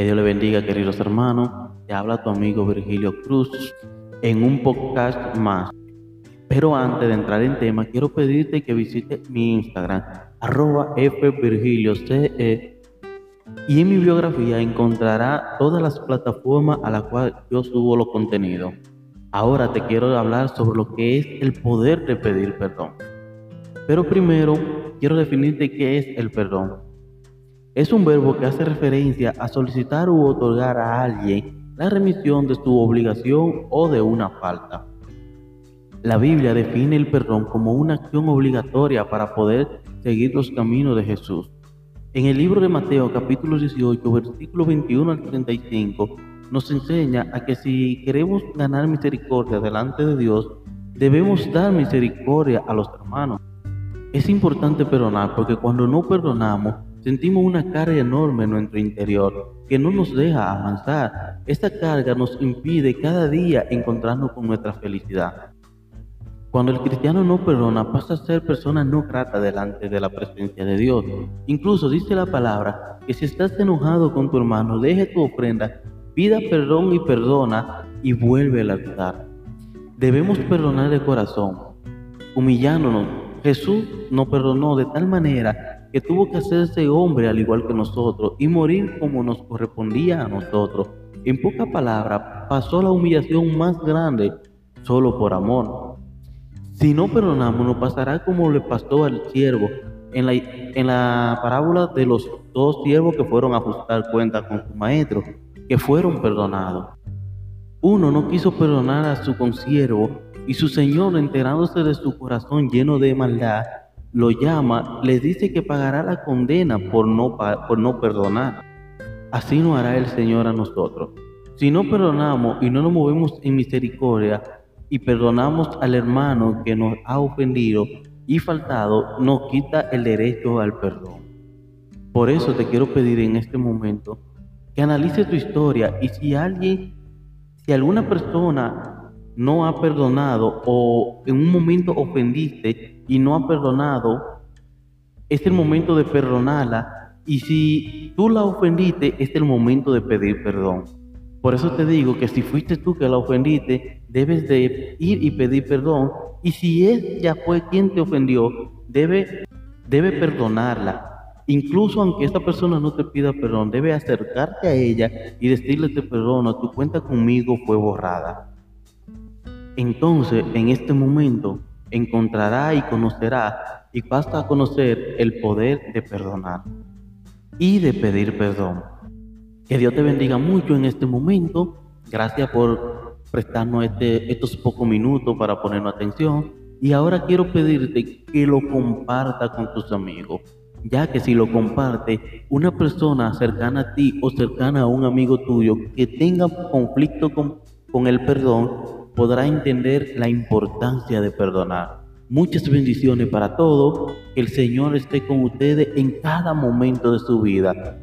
Que Dios le bendiga, queridos hermanos. Te habla tu amigo Virgilio Cruz en un podcast más. Pero antes de entrar en tema, quiero pedirte que visites mi Instagram, arroba fvirgilioce. Y en mi biografía encontrará todas las plataformas a las cuales yo subo los contenidos. Ahora te quiero hablar sobre lo que es el poder de pedir perdón. Pero primero quiero definirte qué es el perdón. Es un verbo que hace referencia a solicitar u otorgar a alguien la remisión de su obligación o de una falta. La Biblia define el perdón como una acción obligatoria para poder seguir los caminos de Jesús. En el libro de Mateo capítulo 18, versículo 21 al 35, nos enseña a que si queremos ganar misericordia delante de Dios, debemos dar misericordia a los hermanos. Es importante perdonar porque cuando no perdonamos, sentimos una carga enorme en nuestro interior que no nos deja avanzar. Esta carga nos impide cada día encontrarnos con nuestra felicidad. Cuando el cristiano no perdona, pasa a ser persona no grata delante de la presencia de Dios. Incluso dice la palabra que si estás enojado con tu hermano, deje tu ofrenda Pida perdón y perdona y vuelve al altar. Debemos perdonar de corazón, humillándonos. Jesús nos perdonó de tal manera que tuvo que hacerse hombre al igual que nosotros y morir como nos correspondía a nosotros. En pocas palabras, pasó la humillación más grande solo por amor. Si no perdonamos, nos pasará como le pasó al siervo en la, en la parábola de los dos siervos que fueron a ajustar cuentas con su maestro que fueron perdonados. Uno no quiso perdonar a su consiervo y su señor, enterándose de su corazón lleno de maldad, lo llama, le dice que pagará la condena por no, por no perdonar. Así no hará el Señor a nosotros. Si no perdonamos y no nos movemos en misericordia y perdonamos al hermano que nos ha ofendido y faltado, nos quita el derecho al perdón. Por eso te quiero pedir en este momento que analice tu historia y si alguien, si alguna persona no ha perdonado o en un momento ofendiste y no ha perdonado, es el momento de perdonarla y si tú la ofendiste, es el momento de pedir perdón. Por eso te digo que si fuiste tú que la ofendiste, debes de ir y pedir perdón. Y si ella fue quien te ofendió, debe, debe perdonarla. Incluso aunque esta persona no te pida perdón, debe acercarte a ella y decirle te perdono, tu cuenta conmigo fue borrada. Entonces, en este momento, encontrará y conocerá y basta conocer el poder de perdonar y de pedir perdón. Que Dios te bendiga mucho en este momento. Gracias por prestarnos este, estos pocos minutos para ponernos atención. Y ahora quiero pedirte que lo comparta con tus amigos ya que si lo comparte una persona cercana a ti o cercana a un amigo tuyo que tenga conflicto con, con el perdón, podrá entender la importancia de perdonar. Muchas bendiciones para todos. Que el Señor esté con ustedes en cada momento de su vida.